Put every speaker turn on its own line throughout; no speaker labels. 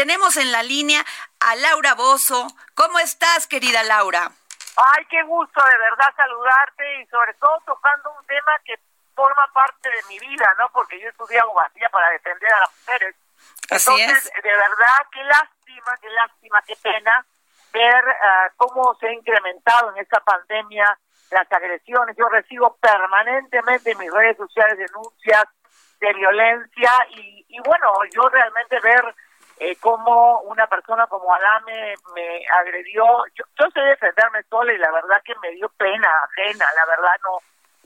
Tenemos en la línea a Laura Bozo. ¿Cómo estás, querida Laura?
Ay, qué gusto de verdad saludarte y sobre todo tocando un tema que forma parte de mi vida, ¿no? Porque yo estudié abogacía para defender a las mujeres.
Así
Entonces,
es.
de verdad, qué lástima, qué lástima, qué pena ver ah, cómo se ha incrementado en esta pandemia las agresiones. Yo recibo permanentemente en mis redes sociales denuncias de violencia y, y bueno, yo realmente ver eh, cómo una persona como Alame me agredió, yo, yo sé defenderme sola y la verdad que me dio pena ajena, la verdad no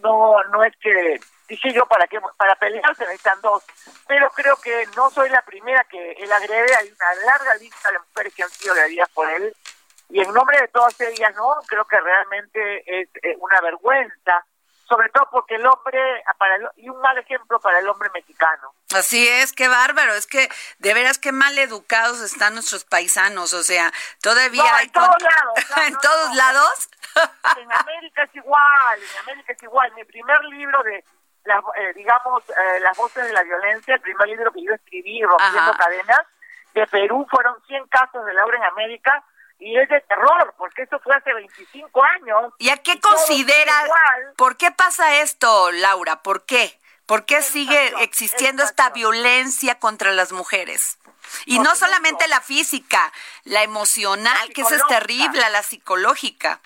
no no es que dije yo para qué para pelear se necesitan dos. Pero creo que no soy la primera que él agrede. Hay una larga lista de mujeres que han sido agredidas por él. Y en nombre de todas ellas no creo que realmente es eh, una vergüenza sobre todo porque el hombre para el- y un mal ejemplo para el hombre mexicano
Así es, qué bárbaro. Es que de veras qué mal educados están nuestros paisanos. O sea, todavía
No,
hay
en todos lados, no,
en
no,
todos lados.
en América es igual, en América es igual. Mi primer libro de, las, eh, digamos, eh, Las voces de la violencia, el primer libro que yo escribí, Rompiendo
Ajá.
Cadenas, de Perú, fueron 100 casos de Laura en América, y es de terror, porque eso fue hace 25 años.
¿Y a qué
todos
considera? ¿Por qué pasa esto, Laura? ¿Por qué? ¿Por qué sigue existiendo esta violencia contra las mujeres? Y no solamente la física, la emocional,
La
que esa es terrible, la psicológica.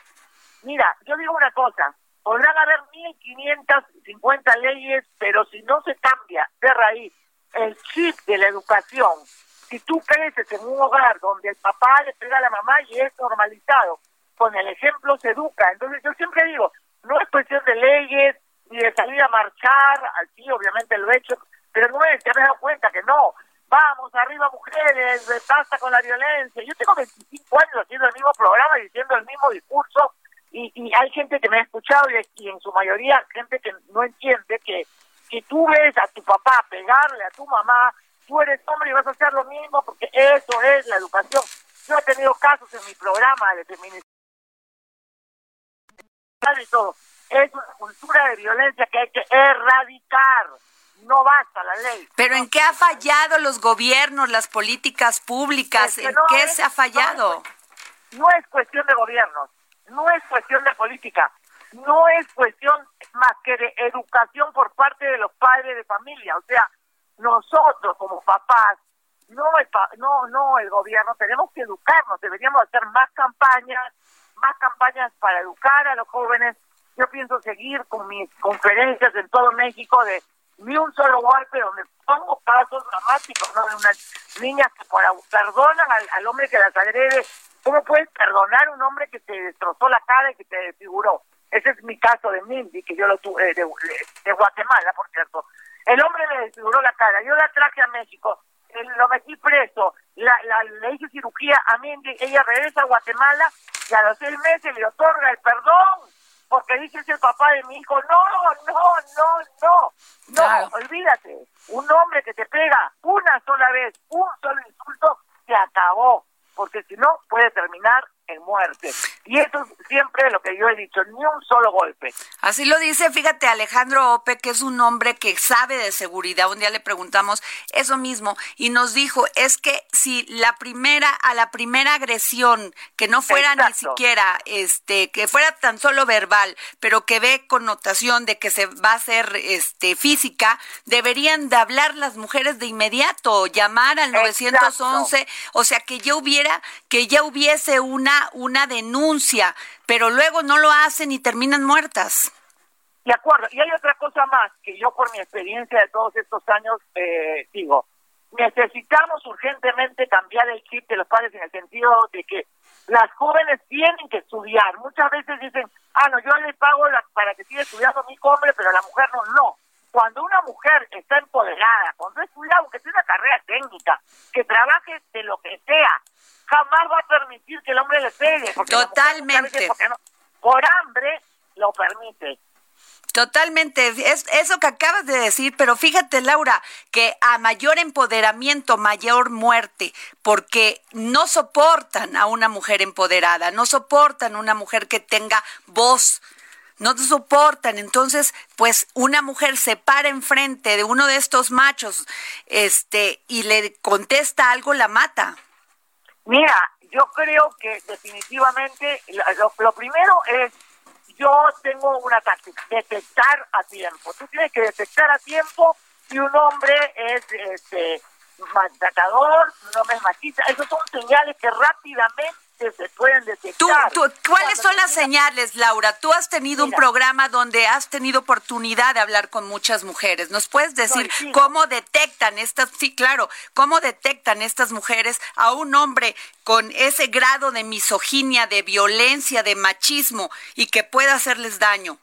Mira, yo digo una cosa, podrán haber 1550 leyes, pero si no se cambia de raíz el chip de la educación, si tú creces en un hogar donde el papá le pega a la mamá y es normalizado, con el ejemplo se educa. Entonces yo siempre digo, no es cuestión de leyes ni de salir a marchar, así obviamente lo he hecho, pero no es, ya me he dado cuenta que no. Vamos, arriba mujeres, basta con la violencia. Yo tengo 25 años haciendo el mismo programa diciendo el mismo discurso y, y hay gente que me ha escuchado y, y en su mayoría gente que no entiende que si tú ves a tu papá pegarle a tu mamá, tú eres hombre y vas a hacer lo mismo porque eso es la educación. Yo he tenido casos en mi programa de feminicidio y todo. Es una cultura de violencia que hay que erradicar. No basta la ley.
Pero ¿en qué ha fallado los gobiernos, las políticas públicas?
Es que
¿En
no
qué
es-
se ha fallado?
no es cuestión de gobiernos, no es cuestión de política, no es cuestión más que de educación por parte de los padres de familia. O sea, nosotros como papás, no el, pa- no, no el gobierno, tenemos que educarnos, deberíamos hacer más campañas, más campañas para educar a los jóvenes. Yo pienso seguir con mis conferencias en todo México de ni un solo golpe donde pongo casos dramáticos, ¿no? De unas niñas que perdonan al, al hombre que las agrede. ¿Cómo puedes perdonar a un hombre que te destrozó la cara y que te desfiguró? Ese es mi caso de Mindy, que yo lo tuve, de, de Guatemala, por cierto. El hombre me desfiguró la cara, yo la traje a México, eh, lo metí preso, la, la, le hice cirugía a Mindy, ella regresa a Guatemala y a los seis meses le otorga el perdón, porque dice es el papá de mi hijo, no, no, no, no, no,
Claro.
olvídate, un hombre que te pega una sola vez, un solo insulto, se acabó, porque si no puede terminar en muerte. Y eso es siempre lo que yo he dicho, ni un solo golpe.
Así lo dice, fíjate, Alejandro Ope, que es un hombre que sabe de seguridad. Un día le preguntamos eso mismo y nos dijo, es que si la primera, a la primera agresión, que no fuera ni siquiera, este, que fuera tan solo verbal, pero que ve connotación de que se va a hacer, este, física, deberían de hablar las mujeres de inmediato, llamar al
Exacto.
911, o sea, que ya hubiera, que ya hubiese una, una denuncia, pero luego no lo hacen y terminan muertas.
De acuerdo. Y hay otra cosa más que yo por mi experiencia de todos estos años eh, digo, necesitamos urgentemente cambiar el chip de los padres en el sentido de que las jóvenes tienen que estudiar. Muchas veces dicen, ah, no, yo le pago la- para que siga estudiando mi hombre, pero la mujer no. No. Cuando una mujer está empoderada, cuando es cuidado, que tiene una carrera técnica, que trabaje de lo que sea, jamás va a permitir que el hombre le pegue.
Totalmente.
por hambre lo permite.
Totalmente, es eso que acabas de decir, pero fíjate Laura, que a mayor empoderamiento, mayor muerte, porque no soportan a una mujer empoderada, no soportan una mujer que tenga voz, no soportan. Entonces, pues una mujer se para enfrente de uno de estos machos, este, y le contesta algo, la mata.
Mira, yo creo que definitivamente lo, lo primero es yo tengo una táctica, detectar a tiempo. Tú tienes que detectar a tiempo si un hombre es este maltratador, un hombre es machista. Esos son señales que rápidamente se pueden detectar.
¿Cuáles son las señales, Laura? Tú has tenido un programa donde has tenido oportunidad de hablar con muchas mujeres. ¿Nos puedes decir cómo detectan estas, sí, claro, cómo detectan estas mujeres a un hombre con ese grado de misoginia, de violencia, de machismo y que pueda hacerles daño?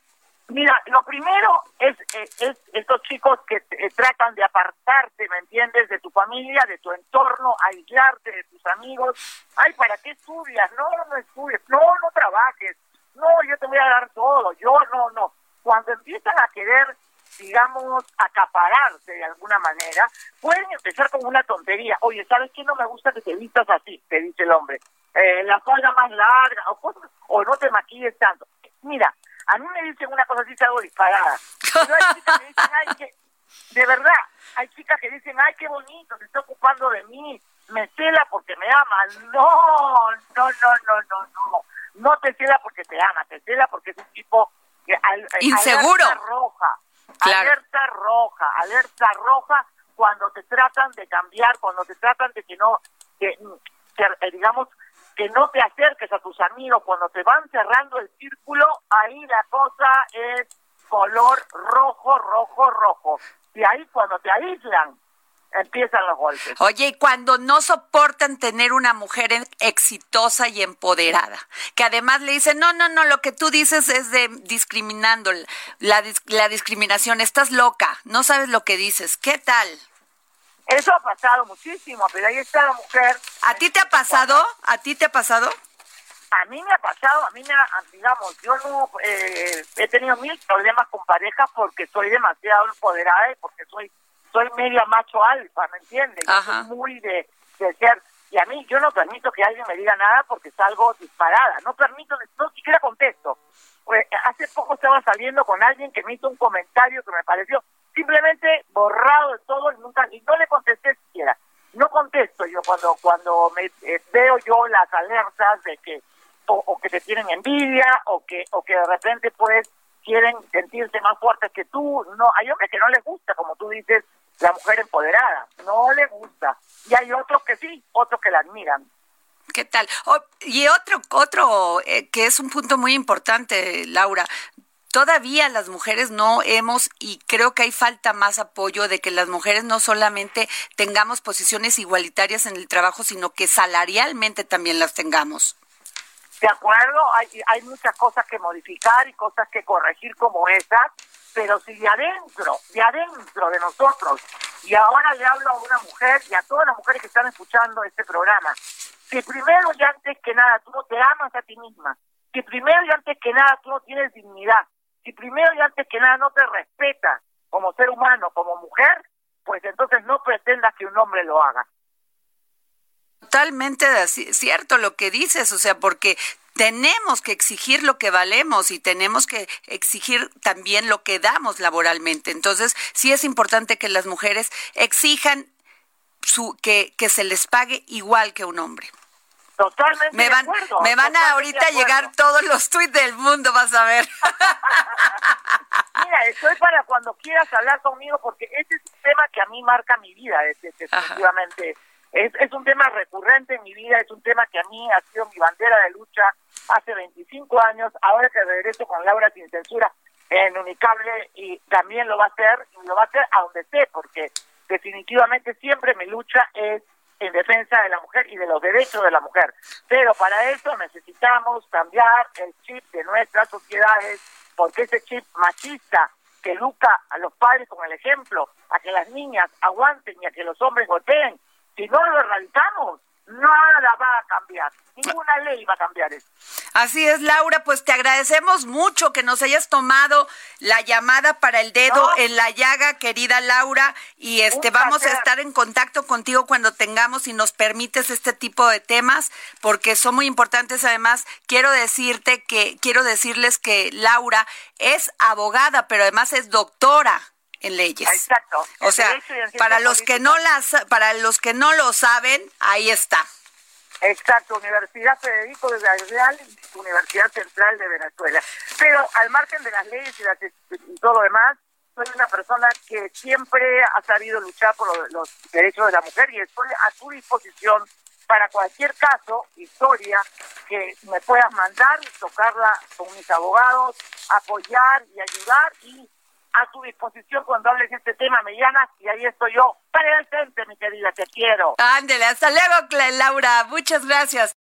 Mira, lo primero es, es, estos chicos que tratan de apartarte, ¿me entiendes?, de tu familia, de tu entorno, aislarte de tus amigos. Ay, ¿para qué estudias? No, no estudies, no, no trabajes, no, yo te voy a dar todo, yo no, no. Cuando empiezan a querer, digamos, acapararse de alguna manera, pueden empezar con una tontería. Oye, ¿sabes qué? No me gusta que te vistas así, te dice el hombre. Eh, la falda más larga, o, o no te maquilles tanto. Mira, a mí me dicen una cosa así, hago disparada. Pero hay chicas que dicen, ay, que, de verdad, hay chicas que dicen, ay, qué bonito, se está ocupando de mí, me cela porque me ama. No, no, no, no, no, no. No te cela porque te ama, te cela porque es un tipo que al,
inseguro.
Alerta roja, alerta roja, alerta roja cuando te tratan de cambiar, cuando te tratan de que no, que, que digamos, que no te acerques a tus amigos cuando te van cerrando el círculo, ahí la cosa es color rojo, rojo, rojo. Y ahí cuando te aíslan, empiezan los golpes.
Oye, y cuando no soportan tener una mujer exitosa y empoderada, que además le dicen, no, no, no, lo que tú dices es de discriminando, la, la discriminación, estás loca, no sabes lo que dices, ¿qué tal?
Eso ha pasado muchísimo, pero ahí está la mujer.
¿A ti te ha pasado? ¿A ti te ha pasado?
A mí me ha pasado, a mí me ha, digamos, yo no eh, he tenido mil problemas con parejas porque soy demasiado empoderada y porque soy soy media macho alfa, ¿me entiendes? Yo soy muy de, de ser y a mí yo no permito que alguien me diga nada porque salgo disparada, no permito, no siquiera contesto. Pues, hace poco estaba saliendo con alguien que me hizo un comentario que me pareció simplemente borrado de todo y nunca y no le contesté siquiera no contesto yo cuando cuando me eh, veo yo las alertas de que o, que te tienen envidia o que o que de repente pues quieren sentirse más fuertes que tú no hay hombres que no les gusta como tú dices la mujer empoderada no le gusta y hay otros que sí otros que la admiran
¿Qué tal? y otro, otro eh, que es un punto muy importante, Laura, todavía las mujeres no hemos, y creo que hay falta más apoyo de que las mujeres no solamente tengamos posiciones igualitarias en el trabajo, sino que salarialmente también las tengamos.
De acuerdo, hay, hay muchas cosas que modificar y cosas que corregir como esas, pero si de adentro, de adentro de nosotros, y ahora le hablo a una mujer y a todas las mujeres que están escuchando este programa, que primero y antes que nada tú no te amas a ti misma, que primero y antes que nada tú no tienes dignidad, si primero y antes que nada no te respetas como ser humano, como mujer, pues entonces no pretendas que un hombre lo haga.
Totalmente cierto lo que dices, o sea, porque tenemos que exigir lo que valemos y tenemos que exigir también lo que damos laboralmente. Entonces, sí es importante que las mujeres exijan su, que, que se les pague igual que un hombre.
Totalmente
me van,
de acuerdo,
Me van a ahorita llegar todos los tweets del mundo, vas a ver.
Mira, estoy para cuando quieras hablar conmigo porque este es un tema que a mí marca mi vida, definitivamente. Es, es un tema recurrente en mi vida, es un tema que a mí ha sido mi bandera de lucha hace 25 años, ahora que regreso con Laura Sin Censura en Unicable y también lo va a hacer, y lo va a hacer a donde esté, porque definitivamente siempre mi lucha es en defensa de la mujer y de los derechos de la mujer. Pero para eso necesitamos cambiar el chip de nuestras sociedades, porque ese chip machista que educa a los padres con el ejemplo, a que las niñas aguanten y a que los hombres golpeen, si no lo erradicamos, nada va a cambiar, ninguna ley va a cambiar eso.
Así es, Laura, pues te agradecemos mucho que nos hayas tomado la llamada para el dedo en la llaga, querida Laura, y este vamos a estar en contacto contigo cuando tengamos y nos permites este tipo de temas, porque son muy importantes. Además, quiero decirte que quiero decirles que Laura es abogada, pero además es doctora en leyes.
Exacto.
O sea, para los que no las para los que no lo saben, ahí está.
Exacto, Universidad Federico de Real, Universidad Central de Venezuela. Pero al margen de las leyes y, todo lo demás, soy una persona que siempre ha sabido luchar por los, derechos de la mujer y estoy a tu disposición para cualquier caso, historia, que me puedas mandar, tocarla con mis abogados, apoyar y ayudar y a tu disposición cuando hables de este tema, me y ahí estoy yo presente, mi querida, te quiero.
Ándele, hasta luego, Laura, muchas gracias.